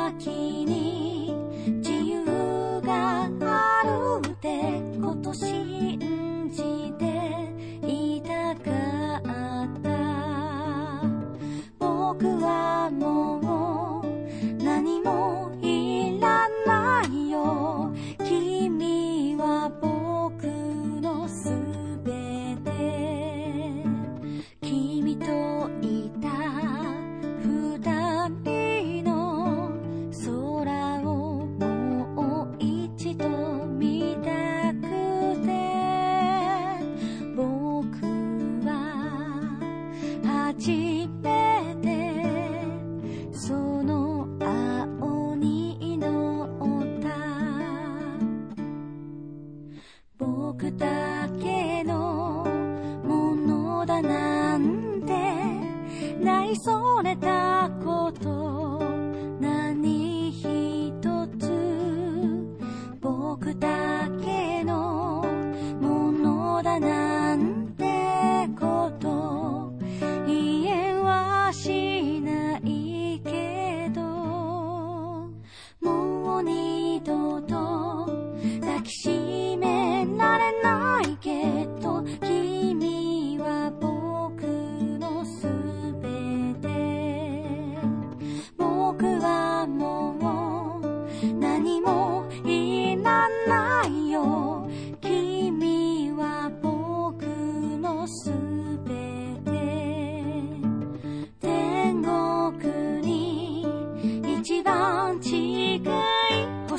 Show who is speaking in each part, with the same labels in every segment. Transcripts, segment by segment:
Speaker 1: その先に自由があるってことし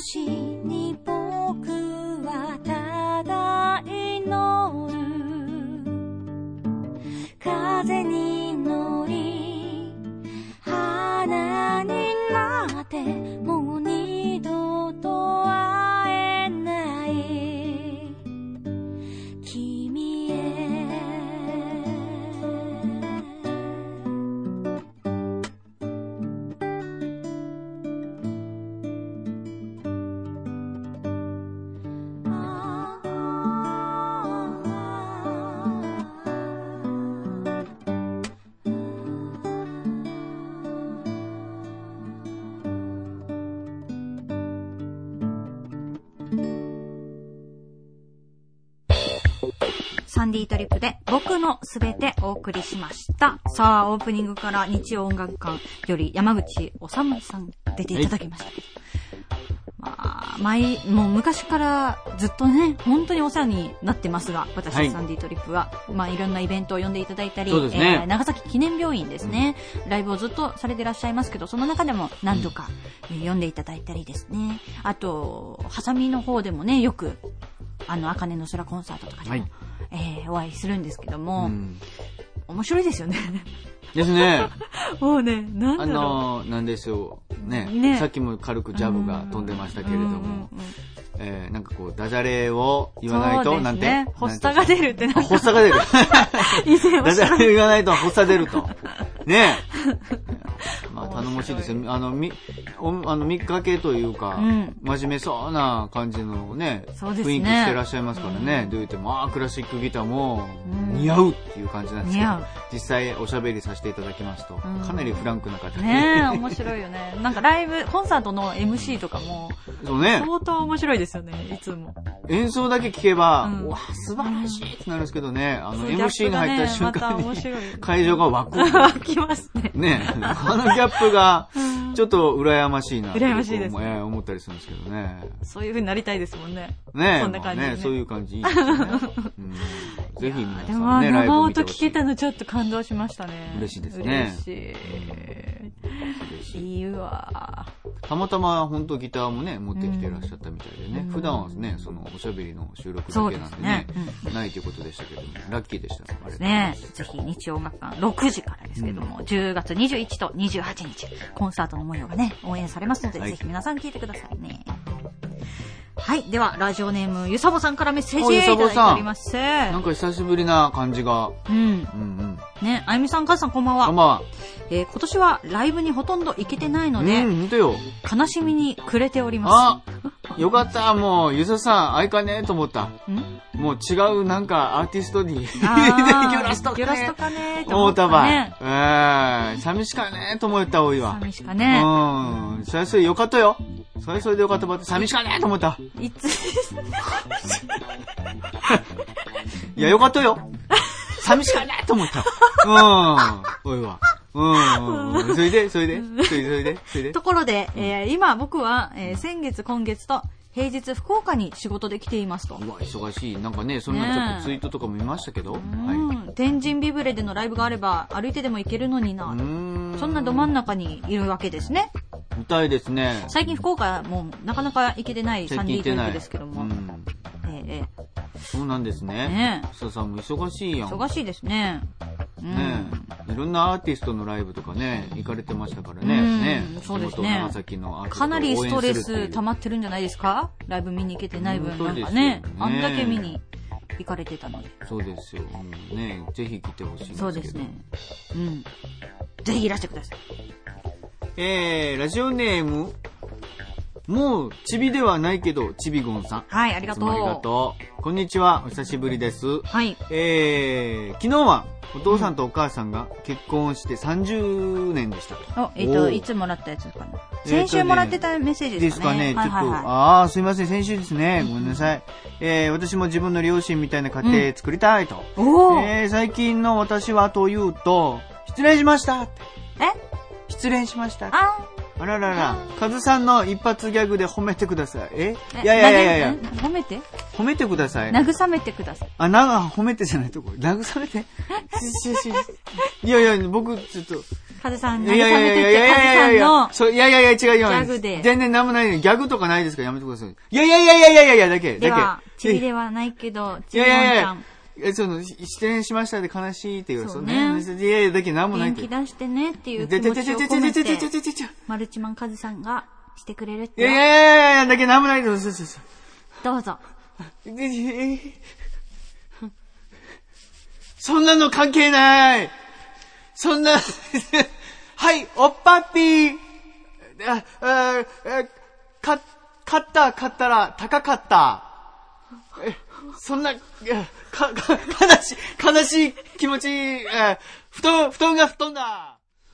Speaker 1: 星に僕はただ祈る。風に乗り花になって
Speaker 2: サンディトリップで僕のすべてお送りしました。さあ、オープニングから日曜音楽館より山口治さん出ていただきました。まあ、毎、もう昔からずっとね、本当にお世話になってますが、私、
Speaker 3: はい。
Speaker 2: サンディトリップは、まあいろんなイベントを呼んでいただいたり、
Speaker 3: ね。
Speaker 2: えー長崎記念病院ですね、ライブをずっとされていらっしゃいますけど、その中でも何度か、えー呼んでいただいたりですね。あと、ハサミの方でもね、よく、あの、あかねの空コンサートとかでも、
Speaker 3: はい
Speaker 2: えーお会いするんですけども、
Speaker 3: うん
Speaker 2: 面白いですよね。
Speaker 3: ですね。
Speaker 2: もうね、なんだ
Speaker 3: あ
Speaker 2: ろう。
Speaker 3: のー、なんでしょう。ね
Speaker 2: ね
Speaker 3: さっきも軽くジャブが飛んでましたけれども
Speaker 2: うん、
Speaker 3: えー、なんかこう、ダジャレを言わないと、
Speaker 2: そうです
Speaker 3: なんて
Speaker 2: ね。発作が出るってな
Speaker 3: 発作が出る。
Speaker 2: 以前おっ
Speaker 3: ダジャレ言わないと発作出ると。ねえ。まあ頼もしいですよ。あの、み、おあの、見かけというか、
Speaker 2: うん
Speaker 3: 真面目そうな感じのね、
Speaker 2: ね
Speaker 3: 雰囲気してらっしゃいますからね。どう言っても、ああ、クラシックギターも
Speaker 2: うん
Speaker 3: 似合うっていう感じなんですけど
Speaker 2: う、
Speaker 3: 実際おしゃべりさせていただきますと、
Speaker 2: ん
Speaker 3: かなりフランクな方で、
Speaker 2: ねえ、面白いよね。なんかライブ、コンサートの MC とかも、
Speaker 3: そうね、
Speaker 2: 相当面白いですよね、いつも。
Speaker 3: 演奏だけ聞けば、
Speaker 2: うん
Speaker 3: うわ、素晴らしいってなるんですけどね、あの、MC に入った瞬間に、会場が湧く。
Speaker 2: 湧きますね。
Speaker 3: ねあのギャップが、ちょっと羨ましいなと
Speaker 2: 羨ましいです
Speaker 3: こうえー思ったりするんですけどね。
Speaker 2: そういう風になりたいですもんね。
Speaker 3: ね
Speaker 2: そんな感じでね
Speaker 3: まあね、そういう感じいいですよね。うんぜひ皆
Speaker 2: でも、
Speaker 3: さんね、ライ
Speaker 2: 生音聞。けたのちょっと感動しましたね。
Speaker 3: 嬉しいですね
Speaker 2: 嬉しい。いいわ。
Speaker 3: たまたま本当ギターもね、持ってきてらっしゃったみたいでね。
Speaker 2: うん
Speaker 3: 普段はね、そのおしゃべりの収録だけなんでね
Speaker 2: ね。
Speaker 3: ないということでしたけども、ラッキーでした。あれ
Speaker 2: ねぜひ日曜音楽館6時からですけども、10月21と28日、コンサートの模様がね、応援されますので、
Speaker 3: はい
Speaker 2: ぜひ皆さん聞いてくださいね。はい。では、ラジオネーム、ゆさぼさんからメッセー
Speaker 3: お
Speaker 2: ジいただいております。
Speaker 3: なんか久しぶりな感じが。
Speaker 2: うん。
Speaker 3: うんうん。
Speaker 2: ね、あゆみさん、かずさん、こんばんは。
Speaker 3: こんばんは。
Speaker 2: えー今年はライブにほとんど行けてないので、
Speaker 3: うん、よ。
Speaker 2: 悲しみに暮れておりま
Speaker 3: あよかった、もう、ゆささん、あいかねえと思った。
Speaker 2: す。
Speaker 3: もう違うなんかアーティストにギョラストかね。
Speaker 1: と。
Speaker 3: 思ったば。
Speaker 1: ね、
Speaker 3: えー、寂しかねと思ったおいは。
Speaker 1: 寂しかね。
Speaker 3: うん。それそれよかったよ。それそれでよかったば寂しかねと思った。
Speaker 1: いつ？
Speaker 3: いや、よかったよ。寂しかねと思った。うん。おいは。うん。それで、それで、それで、それで。
Speaker 1: ところで、えー、今僕は、えー、先月、今月と、平日福岡に仕事で来ていますと。
Speaker 3: うわ忙しい。なんかねそんなちょっとツイートとかも見ましたけど、は
Speaker 1: い、天神ビブレでのライブがあれば歩いてでも行けるのにな。そんなど真ん中にいるわけですね。
Speaker 3: みたいですね。
Speaker 1: 最近福岡もなかなか行けてないサンディですけども、ええ
Speaker 3: そうなんですね。
Speaker 1: ね
Speaker 3: さんも忙しいやん。
Speaker 1: 忙しいですね。
Speaker 3: ねいろんなアーティストのライブとかね、行かれてましたからね。
Speaker 1: う、
Speaker 3: ね。
Speaker 1: そうですね。
Speaker 3: 長崎の
Speaker 1: かなりストレス溜まってるんじゃないですか？ライブ見に行けてない分、なんか
Speaker 3: ね、
Speaker 1: ね、あんだけ見に。行かれてたのに
Speaker 3: そうですよ、うん、ねぜひ来てほしいです
Speaker 1: そうですね。うん。ぜひいらしてください。
Speaker 3: えー、ラジオネームもうチビではないけどチビゴンさん。
Speaker 1: はいありがとう。
Speaker 3: ありがとう。こんにちは。お久しぶりです。
Speaker 1: はい。
Speaker 3: えー、昨日はお父さんとお母さんが結婚して30年でしたと。
Speaker 1: えっ、と、いつもらったやつかな。先週もらってたメッセージ
Speaker 3: で
Speaker 1: すかね。
Speaker 3: ですかね、ちょっと、ああ、すいません、先週ですね。ごめんなさい。え、私も自分の両親みたいな家庭作りたいと。
Speaker 1: お
Speaker 3: え、最近の私はというと、失礼しました
Speaker 1: え？
Speaker 3: 失恋しました。
Speaker 1: あ
Speaker 3: あららら、カズさんの一発ギャグで褒めてください。え？いやいやいやいや
Speaker 1: 褒めて？
Speaker 3: 褒めてください。
Speaker 1: 慰めてください。
Speaker 3: あ、なが、褒めてじゃないとこ。慰めて？いやいや、僕、ちょっと。
Speaker 1: カズさん、慰めてって、い
Speaker 3: やいやいやいや
Speaker 1: い、
Speaker 3: そう、いやいやいや、違うよ。
Speaker 1: ギャグで。
Speaker 3: 全然なんもない。ギャグとかないですからやめてください。いやいやいやいやいや、だけ。だけ。
Speaker 1: ちぎれはないけど、ちゃ
Speaker 3: れ。いやいや
Speaker 1: いや。
Speaker 3: え、その、失恋しましたで悲しいっていう、
Speaker 1: そうね。
Speaker 3: いやいや、だけなんもないって。
Speaker 1: 元気出してねっていう気持ちを込めて、マルチマンカズさんがしてくれるって。
Speaker 3: いやいやいやいや、だけなんもないで、そうそうそう。
Speaker 1: どうぞ。
Speaker 3: そんなの関係ないそんなはい、おっぱっぴーあ、あ、あ、か、買った、買ったら、高かった。そんな、か、か、悲しい、悲しい気持ち、えー、布団、布団が布団だ。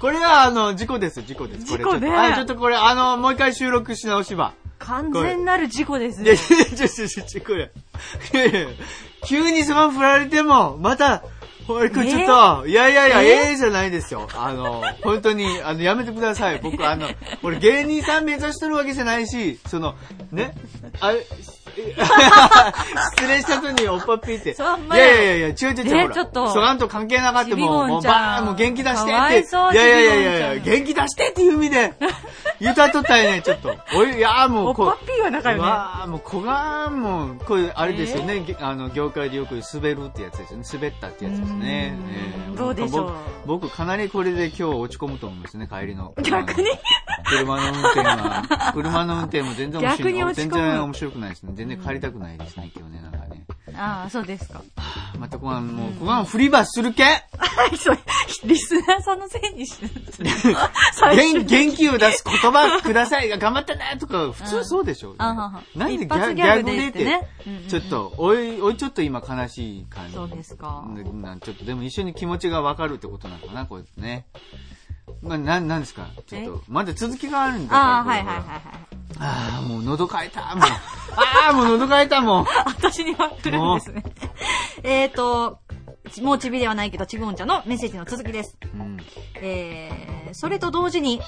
Speaker 3: これはあの事故です事故ですこれちょっとちょっとこれあのもう一回収録し直しば
Speaker 1: 完全なる事故です
Speaker 3: いや、
Speaker 1: ね
Speaker 3: い。やちょ、ちょ、ちょ、ちょ、これ。いやいや急にその振られても、また、これ、ちょっと、いやいやいや、
Speaker 1: え
Speaker 3: ええじゃないですよ。あの、本当に、あの、やめてください。僕、あの、俺芸人さん目指してるわけじゃないし、その、ね、あれ、失礼した後におっぱっぴーって。
Speaker 1: そんない
Speaker 3: やいやいやいや、違う違う違う。ほら
Speaker 1: えちょっと
Speaker 3: そがんと関係なかったもう、もうバーン、もう元気出してって。
Speaker 1: い
Speaker 3: やいやいやいや、
Speaker 1: ん
Speaker 3: 元気出してっていう意味で、言うたっとったよね、ちょっと。おい、いや、もう、こう
Speaker 1: おっぱっぴーは仲良いね。
Speaker 3: わあ、もう、小がもう、これ、あれですよね、げあの、業界でよく滑るってやつですよね。滑ったってやつですね。
Speaker 1: どうでしょう
Speaker 3: 僕、僕かなりこれで今日落ち込むと思うんですね、帰りの。
Speaker 1: 逆に
Speaker 3: 車の運転は、車の運転も全然面白い。
Speaker 1: 逆に落ち込む
Speaker 3: 全然面白くないですね。全然帰りたくないですね、今日ね、なんかね。
Speaker 1: ああ、そうですか。
Speaker 3: また、こがもう、こがフリーバーするけ？
Speaker 1: はい、そう、リスナーさんのせいにしてるんですね。最初
Speaker 3: 元元気を出す言葉くださいが頑張ったねとか、普通そうでしょ。
Speaker 1: あはは
Speaker 3: なんでギ
Speaker 1: 一発
Speaker 3: ャ
Speaker 1: ギャグで
Speaker 3: ギャグで
Speaker 1: ってね
Speaker 3: って
Speaker 1: うんうんうん
Speaker 3: ちょっと、おい、おいちょっと今悲しい感じ。
Speaker 1: そうですか。
Speaker 3: でなんちょっとでも一緒に気持ちがわかるってことなのかな、これね。まあ、なん、なんですか？ちょっと、まだ続きがあるんだから。
Speaker 1: ああ、はいはいはいはい。
Speaker 3: ああ、もう喉かいた、もう。ああ、もう喉かいた、もう。
Speaker 1: 私には来るんですね。えっと、もうちびではないけど、ちびおんちゃんのメッセージの続きです。
Speaker 3: うん。
Speaker 1: えー、それと同時に、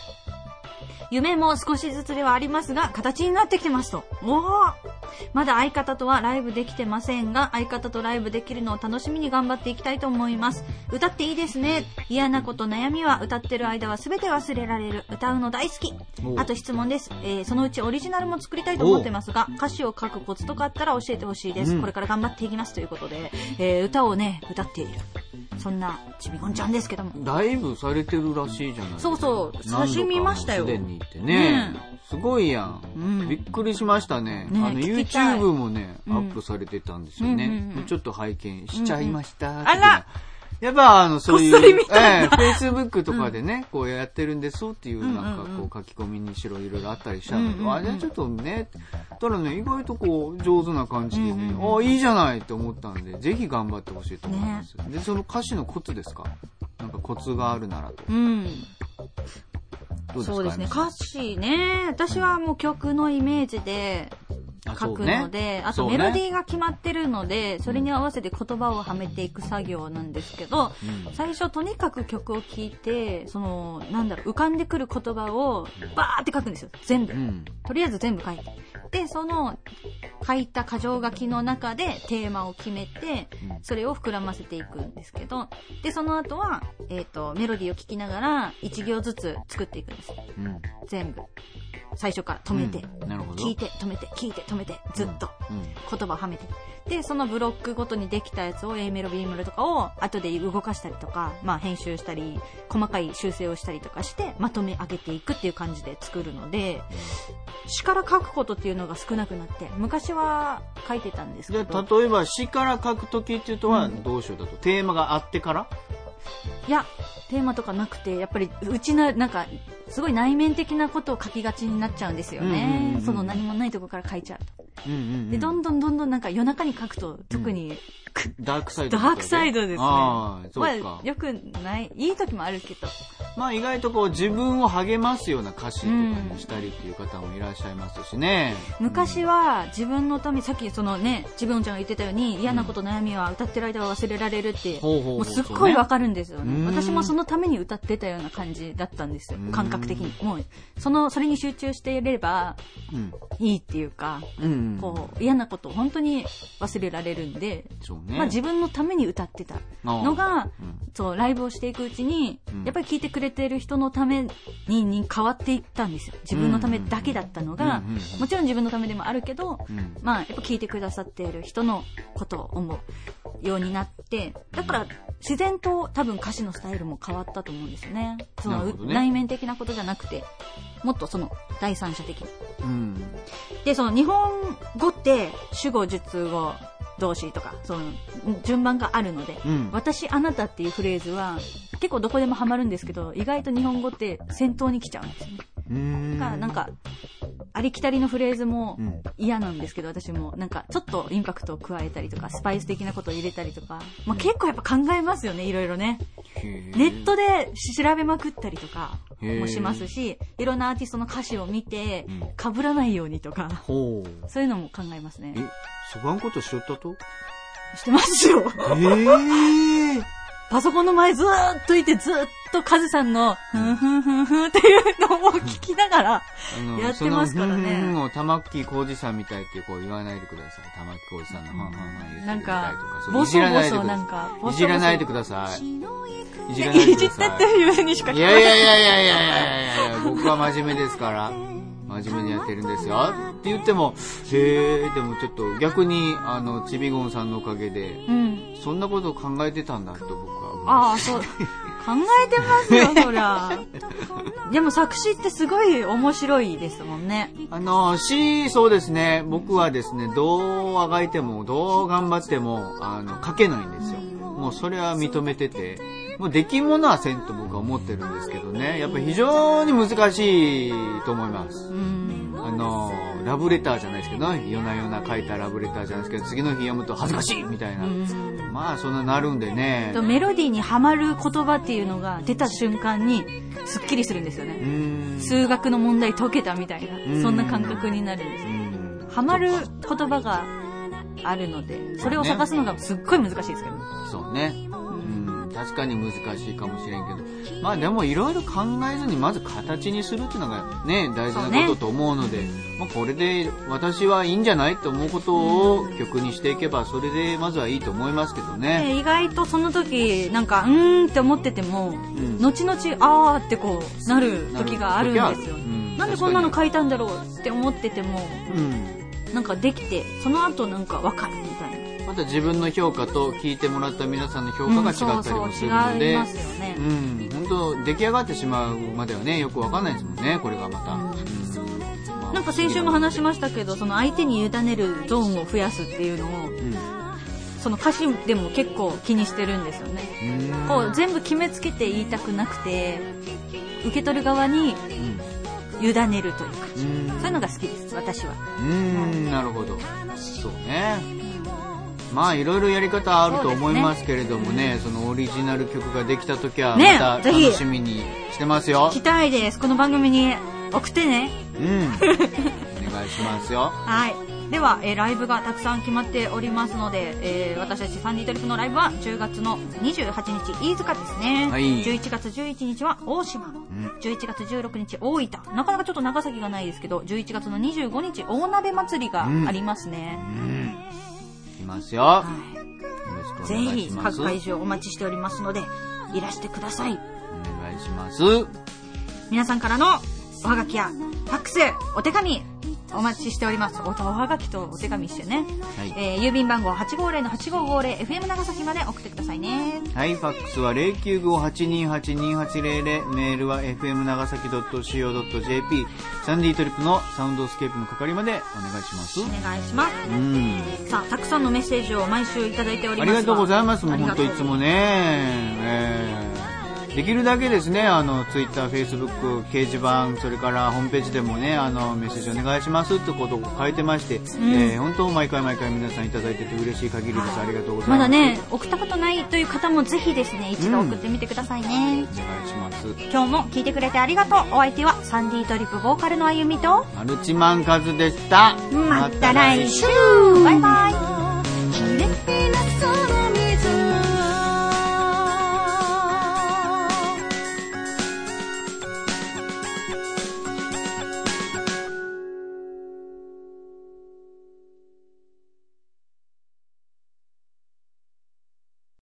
Speaker 1: 夢も少しずつではありますが、形になってきてますと。おーまだ相方とはライブできてませんが、相方とライブできるのを楽しみに頑張っていきたいと思います。歌っていいですね。嫌なこと悩みは歌ってる間は全て忘れられる。歌うの大好き
Speaker 3: お。
Speaker 1: あと質問です。えー、そのうちオリジナルも作りたいと思ってますが、歌詞を書くコツとかあったら教えてほしいです。
Speaker 3: うん
Speaker 1: これから頑張っていきますということで、えー、歌をね、歌っている。そんなちびごんちゃんですけども。
Speaker 3: だいぶされてるらしいじゃないですか。
Speaker 1: そうそう
Speaker 3: 何度かも
Speaker 1: 写真見ましたよ
Speaker 3: すでに行ってね。
Speaker 1: ね
Speaker 3: すごいやん,、
Speaker 1: うん
Speaker 3: びっくりしましたね。
Speaker 1: ね
Speaker 3: あの、YouTube もね、
Speaker 1: うん
Speaker 3: アップされてたんですよね。ちょっと拝見しちゃいました、
Speaker 1: んあら
Speaker 3: やっぱあの、そういう、ええ、Facebook とかでね、こうやってるんですっていう、なんかこう書き込みにしろいろいろあったりしたんだけど、あ、じゃあちょっとね、ただね、意外とこう、上手な感じでね、
Speaker 1: うんうんうん
Speaker 3: あ、いいじゃないって思ったんで、ぜひ頑張ってほしいと思います。で、その歌詞のコツですか？なんかコツがあるならと。
Speaker 1: うん。
Speaker 3: どうですか？
Speaker 1: そうですね。歌詞ね。私はもう曲のイメージで
Speaker 3: あ
Speaker 1: 書くので、あ
Speaker 3: ね
Speaker 1: とメロディーが決まってるので、それに合わせて言葉をはめていく作業なんですけど、
Speaker 3: うん
Speaker 1: 最初とにかく曲を聴いて、その、なんだろう、浮かんでくる言葉をバーって書くんですよ。全部
Speaker 3: う。ん。
Speaker 1: とりあえず全部書いて。で、その書いた箇条書きの中でテーマを決めて、
Speaker 3: うん
Speaker 1: それを膨らませていくんですけど、で、その後は、えっ、と、メロディーを聴きながら1行ずつ作っていくんです。
Speaker 3: うん。
Speaker 1: 全部。最初から止めて、
Speaker 3: うん。
Speaker 1: 聞いて、止めて、聞いて、止めて、ずっと
Speaker 3: うん。
Speaker 1: 言葉をはめて。で、そのブロックごとにできたやつを A メロ、B メロとかを後で動かしたりとか、まあ編集したり、細かい修正をしたりとかして、まとめ上げていくっていう感じで作るので、詩から書くことっていうのが少なくなって、昔は書いてたんですけ
Speaker 3: で、
Speaker 1: ど、
Speaker 3: 例えば詩から書くときっていうとは、どうしようだと。テーマがあってから？
Speaker 1: いや、テーマとかなくて、やっぱりうちな、なんか、すごい内面的なことを書きがちになっちゃうんですよ
Speaker 3: うんうんうんう。ん
Speaker 1: ねその何もないとこから書いちゃうと。
Speaker 3: うんうんうん。
Speaker 1: で、どんどんどんどんなんか夜中に書くと、特に、
Speaker 3: ダークサイド
Speaker 1: ダークサイドですね。
Speaker 3: ああ、そうか
Speaker 1: まあ、。よくない、いい時もあるけど。
Speaker 3: まあ意外とこう自分を励ますような歌詞とかにしたりっていう方もいらっしゃいますしね。
Speaker 1: 昔は自分のため、さっきそのね、ちびおんちゃんが言ってたように、嫌なこと悩みは歌ってる間は忘れられるって、もうすっごいわかるんですよ
Speaker 3: ね
Speaker 1: ね。私もそのために歌ってたような感じだったんですよ
Speaker 3: うん。
Speaker 1: 感覚的に。もう、その、それに集中していれば
Speaker 3: うん。
Speaker 1: いいっていうか、
Speaker 3: うん。
Speaker 1: こう、嫌なことを本当に忘れられるんで、
Speaker 3: ね。
Speaker 1: まあ自分のために歌ってたのが、
Speaker 3: うん
Speaker 1: そう、ライブをしていくうちに、
Speaker 3: うん
Speaker 1: やっぱり聴いてくれてる人のためにに変わっていったんですよ。自分のためだけだったのが、
Speaker 3: うんうんうん
Speaker 1: もちろん自分のためでもあるけど、
Speaker 3: うん
Speaker 1: まあ、やっぱ聴いてくださっている人のことを思うようになって、だから、自然と多分歌詞のスタイルも変わったと思うんですよね。その、
Speaker 3: ね
Speaker 1: 内面的なことじゃなくて、もっとその、第三者的に。
Speaker 3: うん。
Speaker 1: で、その日本語って主語、述語、動詞とか、その順番があるので、
Speaker 3: うん
Speaker 1: 私、あなたっていうフレーズは結構どこでもハマるんですけど、意外と日本語って先頭に来ちゃうんですよね。
Speaker 3: うん。
Speaker 1: だからなんか、ありきたりのフレーズも
Speaker 3: うん。
Speaker 1: 嫌なんですけど、私も。なんかちょっとインパクトを加えたりとか、スパイス的なことを入れたりとか、まあ、結構やっぱ考えますよね、いろいろね。ネットで調べまくったりとかもしますし、いろんなアーティストの歌詞を見て
Speaker 3: うん、
Speaker 1: 被らないようにとか。そういうのも考えますね。
Speaker 3: え。、そがんことしよったと？
Speaker 1: してますよ。
Speaker 3: ええ
Speaker 1: パソコンの前ずーっといてずーっとカズさんの、ふんふんふんふんっていうのを聞きながら、やってますからね。
Speaker 3: うん、を玉木浩二さんみたいってこう言わないでください。玉木浩二さんのふんふんふん言ってみたいとか。そう
Speaker 1: いなんか、
Speaker 3: いじらないでください。いじらないでください。いじ
Speaker 1: ってっていうふうにしか聞こえ
Speaker 3: ない。いやいやいやいやいやいやいや、僕は真面目ですから。真面目にやってるんですよって言ってもへえでもちょっと逆にあのちびごんさんのおかげで、
Speaker 1: うん、
Speaker 3: そんなこと考えてたんだって僕
Speaker 1: ああ、そう。考えてますよ、そりゃ。でも作詞ってすごい面白いですもんね。
Speaker 3: あの、詩、そうですね。僕はですね、どうあがいても、どう頑張っても、あの、書けないんですよ。もうそれは認めてて、もうできんものはせんと僕は思ってるんですけどね。やっぱり非常に難しいと思います。
Speaker 1: うん。
Speaker 3: あの、ラブレターじゃないですけど、夜な夜な書いたラブレターじゃないですけど、次の日読むと恥ずかしいみたいな。まあ、そんななるんでね。
Speaker 1: とメロディーにはまる言葉っていうのが出た瞬間に、すっきりするんですよ
Speaker 3: う
Speaker 1: ね。数学の問題解けたみたい
Speaker 3: うん
Speaker 1: な、そんな感覚になるんです
Speaker 3: う。ん
Speaker 1: はまる言葉があるので、それを探すのがすっごい難しいですけど。
Speaker 3: そうね。うん、確かに難しいかもしれんけど。まあでもいろいろ考えずにまず形にするっていうのがね、大事なことと思うので、まあこれで私はいいんじゃないと思うことを曲にしていけば、それでまずはいいと思いますけどね。
Speaker 1: で意外とその時、なんか、うーんって思ってても、
Speaker 3: ん
Speaker 1: 後々、あーってこう、なる時があるんですよ。
Speaker 3: うん
Speaker 1: なんでこんなの書いたんだろうって思ってても、
Speaker 3: うん。
Speaker 1: なんかできて、その後なんかわかる。
Speaker 3: ままた自分の評価と聞いてもらった皆さんの評価が違ったりもするの
Speaker 1: うん
Speaker 3: で、
Speaker 1: そうそう違いますよね
Speaker 3: うん、本当出来上がってしまうまではね、よくわかんないですもんね、これがまた。うんまあ
Speaker 1: なんか先週も話しましたけど、その相手に委ねるゾーンを増やすっていうのを、
Speaker 3: うん
Speaker 1: その歌詞でも結構気にしてるんですよね。
Speaker 3: うん
Speaker 1: こう全部決めつけて言いたくなくて、受け取る側に委ねるというか、
Speaker 3: うん
Speaker 1: そういうのが好きです、私は。
Speaker 3: うーん、なるほど。そうね。まあ、いろいろやり方あると思いますけれどもね、そのオリジナル曲ができた時は、
Speaker 1: ね
Speaker 3: また楽しみにしてますよ
Speaker 1: 聞。きたいです。この番組に送ってね。
Speaker 3: うん。お願いしますよ。
Speaker 1: はい。では、えーライブがたくさん決まっておりますので、えー私たちサンディトリップのライブは10月の28日、飯塚ですね。
Speaker 3: はい
Speaker 1: 11月11日は大島。11月16日、大分。なかなかちょっと長崎がないですけど、11月の25日、大鍋祭りがありますね。
Speaker 3: うん。いきますよ。
Speaker 1: はい。ぜひ。各会場お待ちしておりますので、いらしてください。
Speaker 3: お願いします。
Speaker 1: 皆さんからのおはがきや、ファックス、お手紙、お待ちしております。おおはがきとお手紙一緒ね。
Speaker 3: はい
Speaker 1: えー郵便番号850-8550、FM 長崎まで送ってくださいね。
Speaker 3: はい、ファックスは095-828-2800、メールは fm 長崎 .co.jp、サンディトリップのサウンドスケープの係までお願いします。
Speaker 1: お願いします。
Speaker 3: うん。
Speaker 1: さあ、たくさんのメッセージを毎週いただいております
Speaker 3: ありがとうございます。もう本当いつもね、えーできるだけですね、あの、ツイッター、フェイスブック、掲示板、それからホームページでもね、あの、メッセージお願いしますってことを書いてまして、えー本当毎回毎回皆さんいただいてて嬉しい限りです。ありがとうございます。
Speaker 1: まだね、送ったことないという方もぜひですね、一度送ってみてくださいね。
Speaker 3: お願いします。
Speaker 1: 今日も聞いてくれてありがとう。お相手はサンディトリップボーカルのあゆみと、
Speaker 3: マルチマンカズでした。
Speaker 1: また来週バイバイ